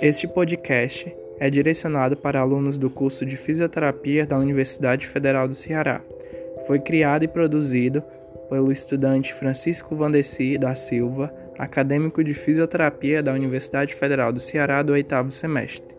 Este podcast é direcionado para alunos do curso de Fisioterapia da Universidade Federal do Ceará. Foi criado e produzido pelo estudante Francisco Vandeci da Silva, acadêmico de Fisioterapia da Universidade Federal do Ceará do oitavo semestre.